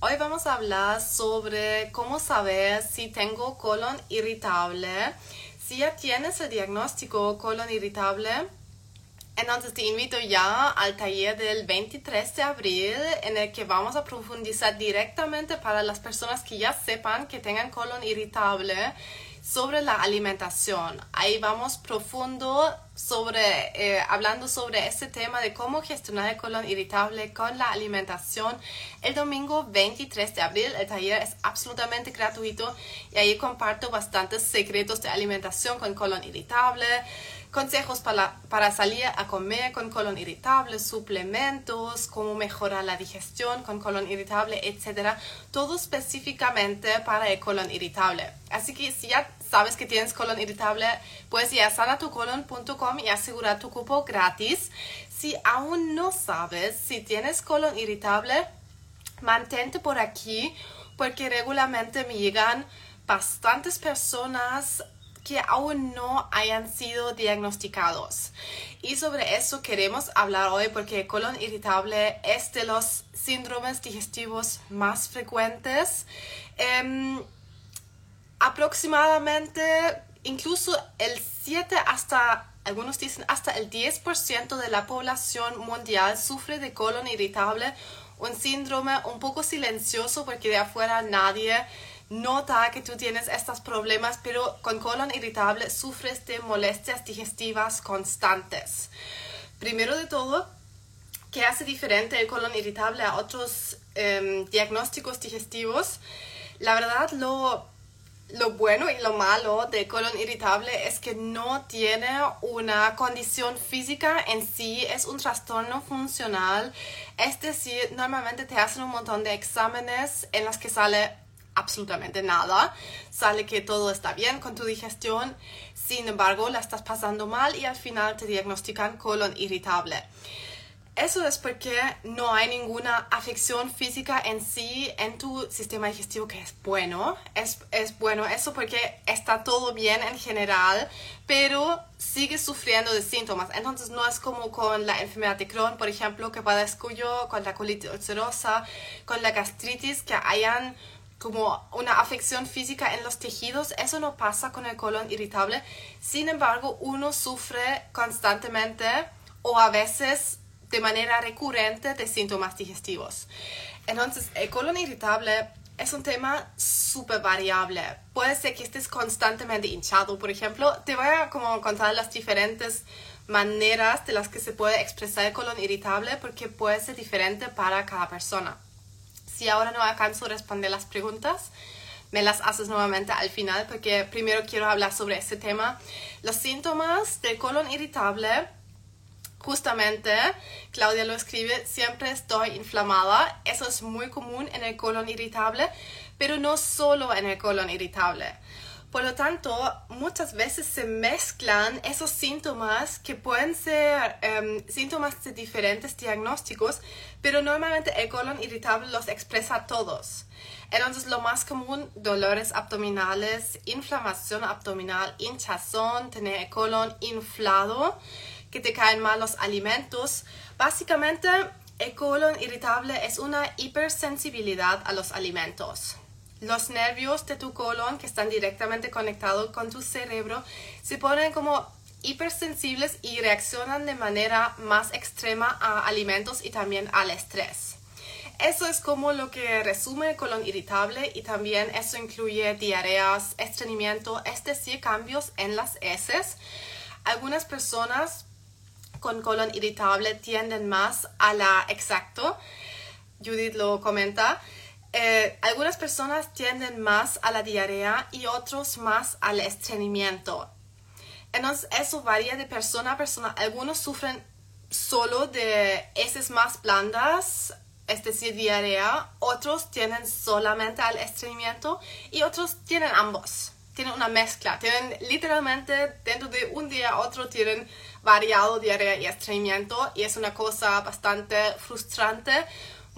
Hoy vamos a hablar sobre cómo saber si tengo colon irritable. Si ya tienes el diagnóstico colon irritable, entonces te invito ya al taller del 23 de abril en el que vamos a profundizar directamente para las personas que ya sepan que tengan colon irritable sobre la alimentación. Ahí vamos profundo sobre, eh, hablando sobre este tema de cómo gestionar el colon irritable con la alimentación. El domingo 23 de abril el taller es absolutamente gratuito y ahí comparto bastantes secretos de alimentación con colon irritable consejos para, para, salir a comer con colon irritable, suplementos, cómo mejorar la digestión con colon irritable, etc. Todo específicamente para el colon irritable. Así que si ya sabes que tienes colon irritable, puedes ir a sanatucolon.com y asegurar tu cupo gratis. Si aún no sabes si tienes colon irritable, mantente por aquí porque regularmente me llegan bastantes personas que aún no hayan sido diagnosticados. Y sobre eso queremos hablar hoy porque el colon irritable es de los síndromes digestivos más frecuentes. Em, aproximadamente, incluso el 7 hasta, algunos dicen hasta el 10% de la población mundial sufre de colon irritable, un síndrome un poco silencioso porque de afuera nadie nota que tú tienes estos problemas, pero con colon irritable sufres de molestias digestivas constantes. Primero de todo, ¿qué hace diferente el colon irritable a otros em, diagnósticos digestivos? La verdad, lo, lo bueno y lo malo del colon irritable es que no tiene una condición física en sí, es un trastorno funcional. Es decir, normalmente te hacen un montón de exámenes en los que sale absolutamente nada. Sale que todo está bien con tu digestión, sin embargo la estás pasando mal y al final te diagnostican colon irritable. Eso es porque no hay ninguna afección física en sí en tu sistema digestivo que es bueno. Es, es, bueno eso porque está todo bien en general, pero sigues sufriendo de síntomas. Entonces no es como con la enfermedad de Crohn, por ejemplo, que padezco yo, con la colitis ulcerosa, con la gastritis, que hayan como una afección física en los tejidos, eso no pasa con el colon irritable. Sin embargo, uno sufre constantemente o a veces de manera recurrente de síntomas digestivos. Entonces, el colon irritable es un tema súper variable. Puede ser que estés constantemente hinchado, por ejemplo. Te voy a como contar las diferentes maneras de las que se puede expresar el colon irritable porque puede ser diferente para cada persona. Si ahora no alcanzo a responder las preguntas, me las haces nuevamente al final porque primero quiero hablar sobre este tema. Los síntomas del colon irritable, justamente, Claudia lo escribe, siempre estoy inflamada. Eso es muy común en el colon irritable, pero no solo en el colon irritable. Por lo tanto, muchas veces se mezclan esos síntomas que pueden ser em, síntomas de diferentes diagnósticos, pero normalmente el colon irritable los expresa todos. Entonces, lo más común, dolores abdominales, inflamación abdominal, hinchazón, tener el colon inflado, que te caen mal los alimentos. Básicamente, el colon irritable es una hipersensibilidad a los alimentos. Los nervios de tu colon que están directamente conectados con tu cerebro se ponen como hipersensibles y reaccionan de manera más extrema a alimentos y también al estrés. Eso es como lo que resume el colon irritable y también eso incluye diarreas, estreñimiento, es decir, cambios en las heces. Algunas personas con colon irritable tienden más a la exacto. Judith lo comenta. Eh, algunas personas tienden más a la diarrea y otros más al estreñimiento. Entonces, eso varía de persona a persona. Algunos sufren solo de heces más blandas, es decir, diarrea. Otros tienen solamente al estreñimiento y otros tienen ambos. Tienen una mezcla. Tienen literalmente dentro de un día a otro tienen variado diarrea y estreñimiento y es una cosa bastante frustrante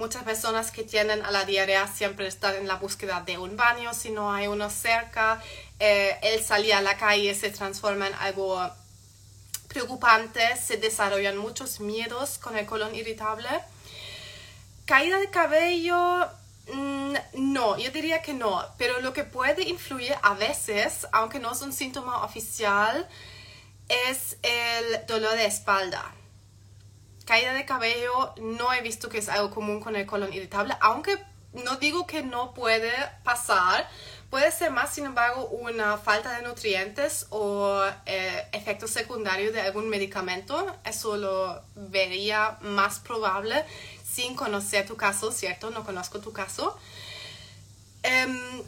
Muchas personas que tienen a la diarrea siempre están en la búsqueda de un baño si no hay uno cerca. Eh, el salir a la calle se transforma en algo preocupante, se desarrollan muchos miedos con el colon irritable. Caída de cabello, mm, no, yo diría que no, pero lo que puede influir a veces, aunque no es un síntoma oficial, es el dolor de espalda. Caída de cabello, no he visto que es algo común con el colon irritable, aunque no digo que no puede pasar, puede ser más, sin embargo, una falta de nutrientes o eh, efecto secundario de algún medicamento. Eso lo vería más probable sin conocer tu caso, ¿cierto? No conozco tu caso. Em,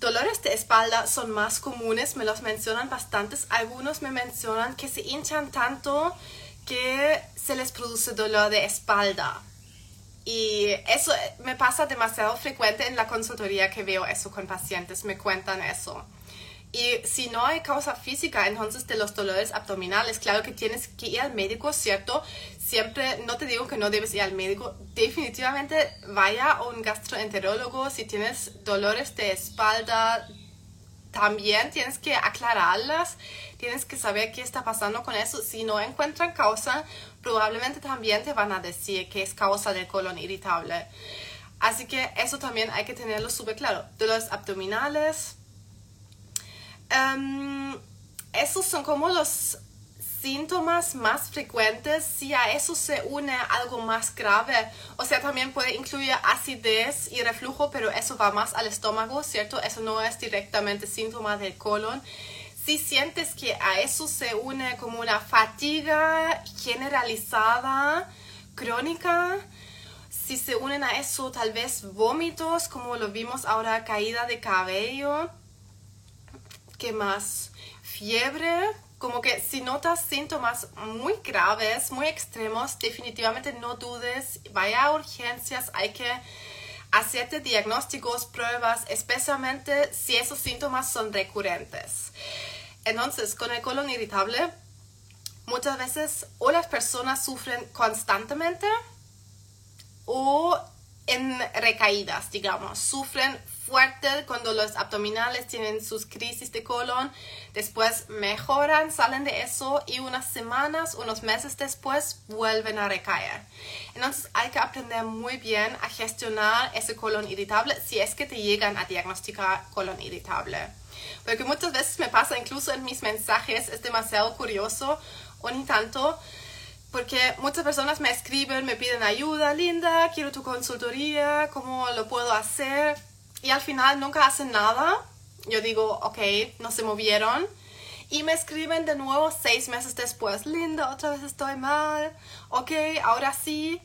dolores de espalda son más comunes, me los mencionan bastantes. Algunos me mencionan que se hinchan tanto que se les produce dolor de espalda. Y eso me pasa demasiado frecuente en la consultoría que veo eso con pacientes, me cuentan eso. Y si no hay causa física, entonces de los dolores abdominales, claro que tienes que ir al médico, ¿cierto? Siempre, no te digo que no debes ir al médico, definitivamente vaya a un gastroenterólogo si tienes dolores de espalda, también tienes que aclararlas, tienes que saber qué está pasando con eso. Si no encuentran causa, probablemente también te van a decir que es causa del colon irritable. Así que eso también hay que tenerlo súper claro. Dolores abdominales. Um, esos son como los síntomas más frecuentes, si a eso se une algo más grave, o sea, también puede incluir acidez y reflujo, pero eso va más al estómago, ¿cierto? Eso no es directamente síntoma del colon. Si sientes que a eso se une como una fatiga generalizada, crónica, si se unen a eso tal vez vómitos, como lo vimos ahora, caída de cabello, ¿qué más? Fiebre, como que si notas síntomas muy graves, muy extremos, definitivamente no dudes, vaya a urgencias, hay que hacerte diagnósticos, pruebas, especialmente si esos síntomas son recurrentes. Entonces, con el colon irritable, muchas veces o las personas sufren constantemente o en recaídas, digamos, sufren fuerte cuando los abdominales tienen sus crisis de colon, después mejoran, salen de eso y unas semanas, unos meses después vuelven a recaer. Entonces hay que aprender muy bien a gestionar ese colon irritable si es que te llegan a diagnosticar colon irritable. Porque muchas veces me pasa, incluso en mis mensajes, es demasiado curioso o ni tanto, porque muchas personas me escriben, me piden ayuda, Linda, quiero tu consultoría, ¿cómo lo puedo hacer? Y al final nunca hacen nada. Yo digo, ok, no se movieron. Y me escriben de nuevo seis meses después, Linda, otra vez estoy mal. Ok, ahora sí.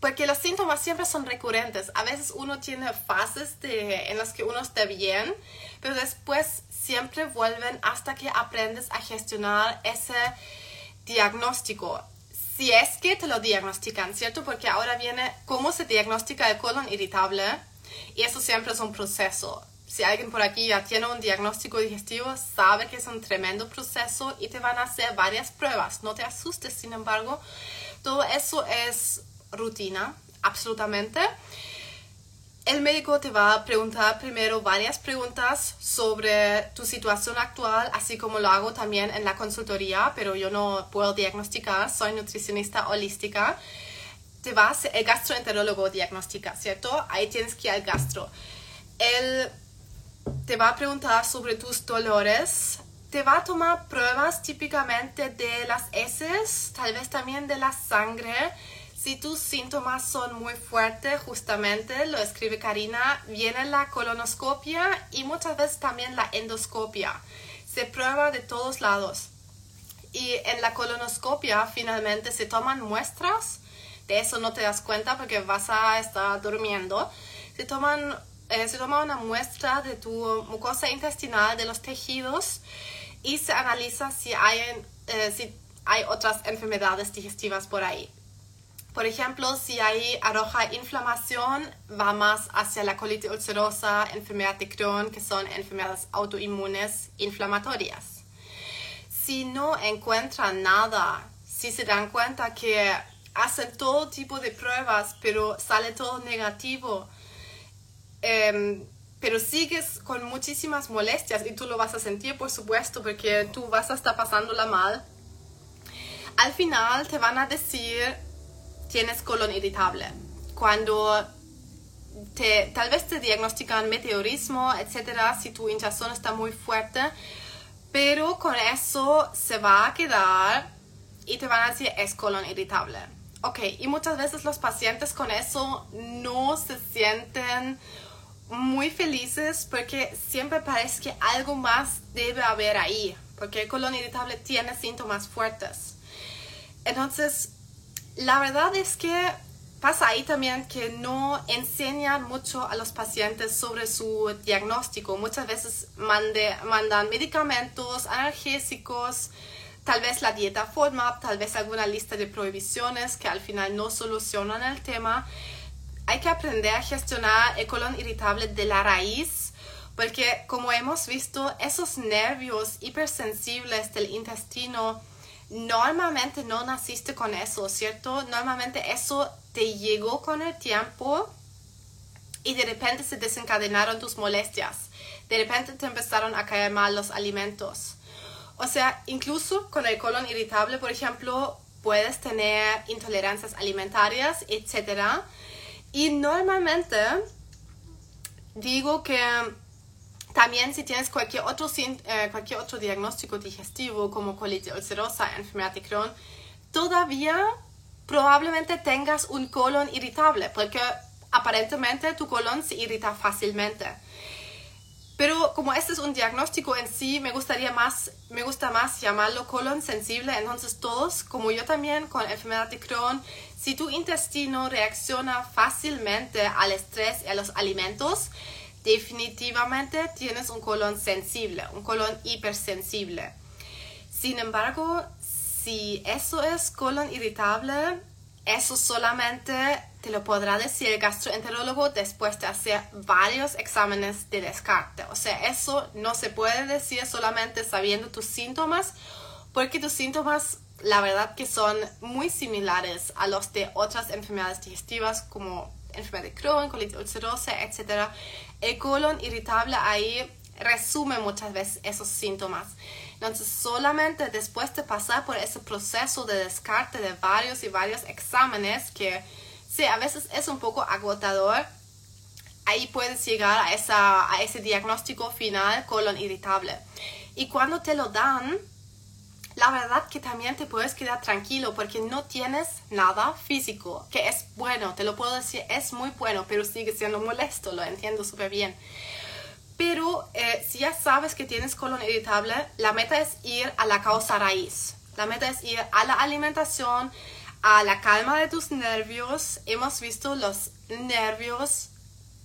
Porque los síntomas siempre son recurrentes. A veces uno tiene fases de, en las que uno está bien, pero después siempre vuelven hasta que aprendes a gestionar ese diagnóstico. Si es que te lo diagnostican, ¿cierto? Porque ahora viene cómo se diagnostica el colon irritable y eso siempre es un proceso. Si alguien por aquí ya tiene un diagnóstico digestivo, sabe que es un tremendo proceso y te van a hacer varias pruebas. No te asustes, sin embargo, todo eso es rutina, absolutamente. El médico te va a preguntar primero varias preguntas sobre tu situación actual, así como lo hago también en la consultoría, pero yo no puedo diagnosticar, soy nutricionista holística te vas, el gastroenterólogo diagnostica, ¿cierto? Ahí tienes que ir al gastro. Él te va a preguntar sobre tus dolores, te va a tomar pruebas típicamente de las heces, tal vez también de la sangre. Si tus síntomas son muy fuertes, justamente, lo escribe Karina, viene la colonoscopia y muchas veces también la endoscopia. Se prueba de todos lados. Y en la colonoscopia finalmente se toman muestras de eso no te das cuenta porque vas a estar durmiendo. Se, toman, eh, se toma una muestra de tu mucosa intestinal, de los tejidos, y se analiza si hay, eh, si hay otras enfermedades digestivas por ahí. Por ejemplo, si hay arroja inflamación, va más hacia la colitis ulcerosa, enfermedad de Crohn, que son enfermedades autoinmunes inflamatorias. Si no encuentran nada, si se dan cuenta que hacen todo tipo de pruebas, pero sale todo negativo. Em, pero sigues con muchísimas molestias y tú lo vas a sentir, por supuesto, porque tú vas a estar pasándola mal. Al final te van a decir, tienes colon irritable. Cuando te, tal vez te diagnostican meteorismo, etcétera, si tu hinchazón está muy fuerte, pero con eso se va a quedar y te van a decir es colon irritable. Ok, y muchas veces los pacientes con eso no se sienten muy felices porque siempre parece que algo más debe haber ahí, porque el colon irritable tiene síntomas fuertes. Entonces, la verdad es que pasa ahí también que no enseñan mucho a los pacientes sobre su diagnóstico. Muchas veces mandan medicamentos, analgésicos, tal vez la dieta FODMAP, tal vez alguna lista de prohibiciones que al final no solucionan el tema. Hay que aprender a gestionar el colon irritable de la raíz, porque como hemos visto, esos nervios hipersensibles del intestino, normalmente no naciste con eso, ¿cierto? Normalmente eso te llegó con el tiempo y de repente se desencadenaron tus molestias. De repente te empezaron a caer mal los alimentos. O sea, incluso con el colon irritable, por ejemplo, puedes tener intolerancias alimentarias, etc. Y normalmente digo que también si tienes cualquier otro, eh, cualquier otro diagnóstico digestivo como colitis ulcerosa, enfermedad de Crohn, todavía probablemente tengas un colon irritable porque aparentemente tu colon se irrita fácilmente. Pero como este es un diagnóstico en sí, me gustaría más, me gusta más llamarlo colon sensible. Entonces todos, como yo también con enfermedad de Crohn, si tu intestino reacciona fácilmente al estrés y a los alimentos, definitivamente tienes un colon sensible, un colon hipersensible. Sin embargo, si eso es colon irritable, eso solamente te lo podrá decir el gastroenterólogo después de hacer varios exámenes de descarte. O sea, eso no se puede decir solamente sabiendo tus síntomas, porque tus síntomas, la verdad que son muy similares a los de otras enfermedades digestivas como enfermedad de Crohn, colitis ulcerosa, etc. El colon irritable ahí resume muchas veces esos síntomas. Entonces, solamente después de pasar por ese proceso de descarte de varios y varios exámenes, que sí, a veces es un poco agotador, ahí puedes llegar a, esa, a ese diagnóstico final colon irritable. Y cuando te lo dan, la verdad que también te puedes quedar tranquilo porque no tienes nada físico, que es bueno, te lo puedo decir, es muy bueno, pero sigue siendo molesto, lo entiendo súper bien. Pero eh, si ya sabes que tienes colon irritable, la meta es ir a la causa raíz. La meta es ir a la alimentación, a la calma de tus nervios. Hemos visto los nervios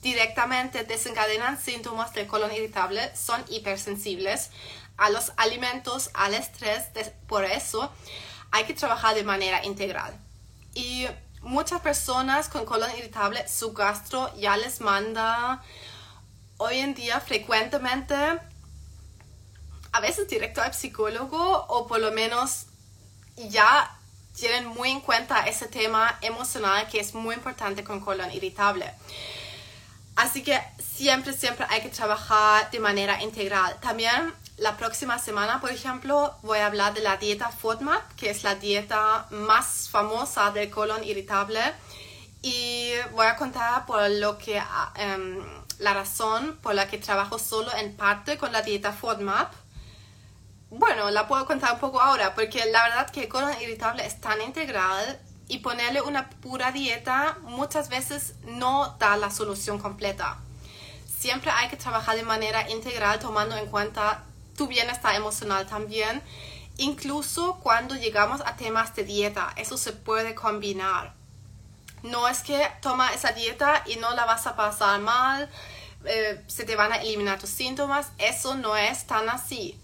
directamente desencadenan síntomas del colon irritable, son hipersensibles a los alimentos, al estrés. Por eso hay que trabajar de manera integral. Y muchas personas con colon irritable, su gastro ya les manda hoy en día frecuentemente, a veces directo al psicólogo o por lo menos ya tienen muy en cuenta ese tema emocional que es muy importante con colon irritable. Así que siempre, siempre hay que trabajar de manera integral. También la próxima semana, por ejemplo, voy a hablar de la dieta FODMAP, que es la dieta más famosa del colon irritable. Y voy a contar por lo que um, la razón por la que trabajo solo en parte con la dieta FODMAP, bueno, la puedo contar un poco ahora, porque la verdad que el colon irritable es tan integral y ponerle una pura dieta muchas veces no da la solución completa. Siempre hay que trabajar de manera integral tomando en cuenta tu bienestar emocional también, incluso cuando llegamos a temas de dieta, eso se puede combinar. No es que toma esa dieta y no la vas a pasar mal, eh, se te van a eliminar tus síntomas. Eso no es tan así.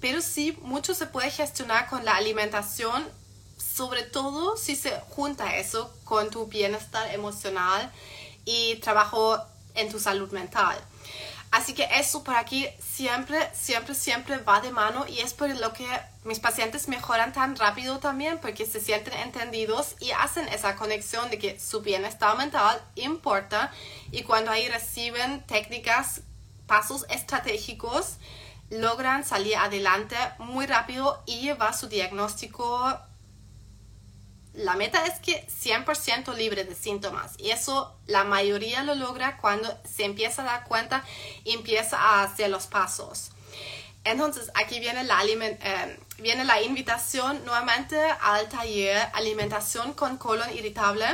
Pero sí, mucho se puede gestionar con la alimentación, sobre todo si se junta eso con tu bienestar emocional y trabajo en tu salud mental. Así que eso por aquí siempre, siempre, siempre va de mano y es por lo que mis pacientes mejoran tan rápido también porque se sienten entendidos y hacen esa conexión de que su bienestar mental importa. Y cuando ahí reciben técnicas, pasos estratégicos, logran salir adelante muy rápido y llevar su diagnóstico la meta es que 100% libre de síntomas y eso la mayoría lo logra cuando se empieza a dar cuenta y empieza a hacer los pasos. Entonces aquí viene la, eh, viene la invitación nuevamente al taller Alimentación con colon irritable.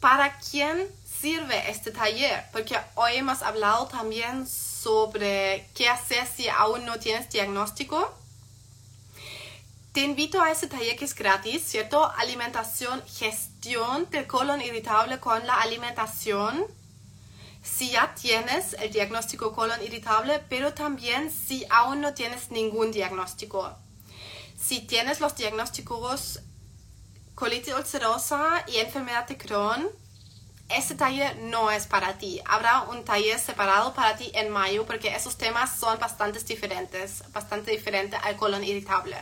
¿Para quién sirve este taller? Porque hoy hemos hablado también sobre qué hacer si aún no tienes diagnóstico te invito a ese taller que es gratis, ¿cierto? Alimentación, gestión del colon irritable con la alimentación. Si ya tienes el diagnóstico colon irritable, pero también si aún no tienes ningún diagnóstico. Si tienes los diagnósticos colitis ulcerosa y enfermedad de Crohn, este taller no es para ti. Habrá un taller separado para ti en mayo porque esos temas son bastante diferentes, bastante diferentes al colon irritable.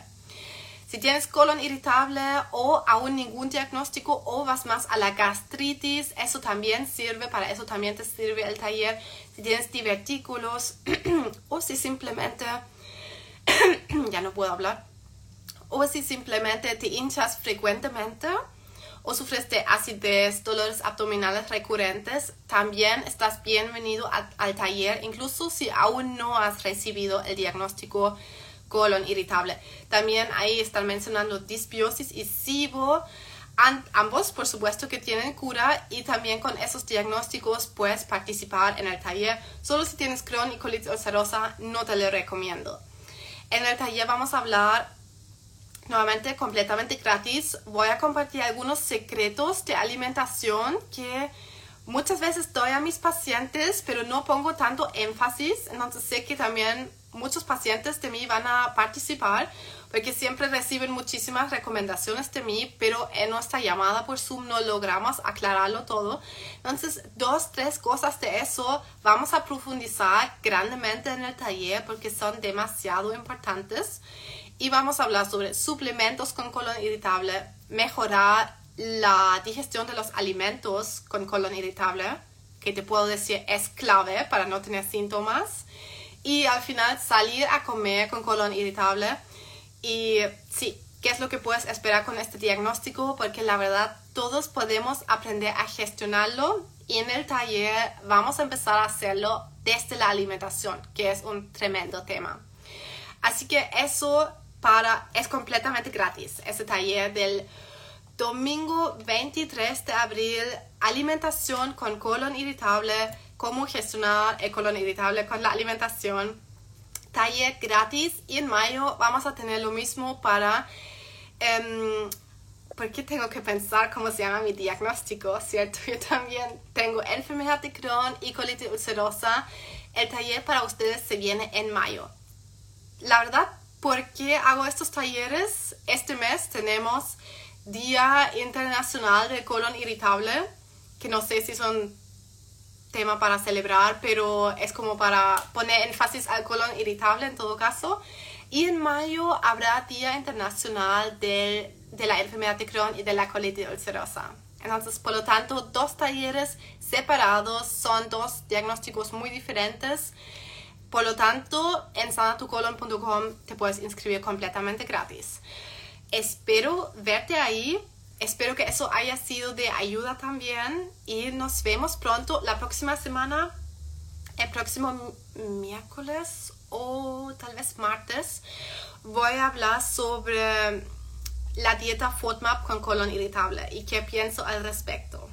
Si tienes colon irritable o aún ningún diagnóstico o vas más a la gastritis, eso también sirve, para eso también te sirve el taller. Si tienes divertículos o si simplemente, ya no puedo hablar, o si simplemente te hinchas frecuentemente o sufres de acidez, dolores abdominales recurrentes, también estás bienvenido al taller, incluso si aún no has recibido el diagnóstico colon irritable. También ahí están mencionando disbiosis y SIBO. ambos, por supuesto, que tienen cura y también con esos diagnósticos puedes participar en el taller. Solo si tienes Crohn y colitis ulcerosa, no te lo recomiendo. En el taller vamos a hablar nuevamente completamente gratis. Voy a compartir algunos secretos de alimentación que muchas veces doy a mis pacientes, pero no pongo tanto énfasis. Entonces sé que también muchos pacientes de mí van a participar porque siempre reciben muchísimas recomendaciones de mí, pero en nuestra llamada por Zoom no logramos aclararlo todo. Entonces, dos, tres cosas de eso vamos a profundizar grandemente en el taller porque son demasiado importantes. Y vamos a hablar sobre suplementos con colon irritable, mejorar la digestión de los alimentos con colon irritable, que te puedo decir es clave para no tener síntomas y al final salir a comer con colon irritable. Y sí, ¿qué es lo que puedes esperar con este diagnóstico? Porque la verdad todos podemos aprender a gestionarlo y en el taller vamos a empezar a hacerlo desde la alimentación, que es un tremendo tema. Así que eso para es completamente gratis, ese taller del domingo 23 de abril, alimentación con colon irritable cómo gestionar el colon irritable con la alimentación. Taller gratis y en mayo vamos a tener lo mismo para... Um, ¿Por qué tengo que pensar cómo se llama mi diagnóstico? ¿Cierto? Yo también tengo enfermedad de Crohn y colitis ulcerosa. El taller para ustedes se viene en mayo. La verdad, ¿por qué hago estos talleres? Este mes tenemos Día Internacional del Colon Irritable, que no sé si son tema para celebrar, pero es como para poner énfasis al colon irritable en todo caso. Y en mayo habrá Día Internacional de, de la Enfermedad de Crohn y de la colitis ulcerosa. Entonces, por lo tanto, dos talleres separados son dos diagnósticos muy diferentes. Por lo tanto, en sanatucolon.com te puedes inscribir completamente gratis. Espero verte ahí Espero que eso haya sido de ayuda también y nos vemos pronto la próxima semana, el próximo miércoles o tal vez martes. Voy a hablar sobre la dieta FODMAP con colon irritable y qué pienso al respecto.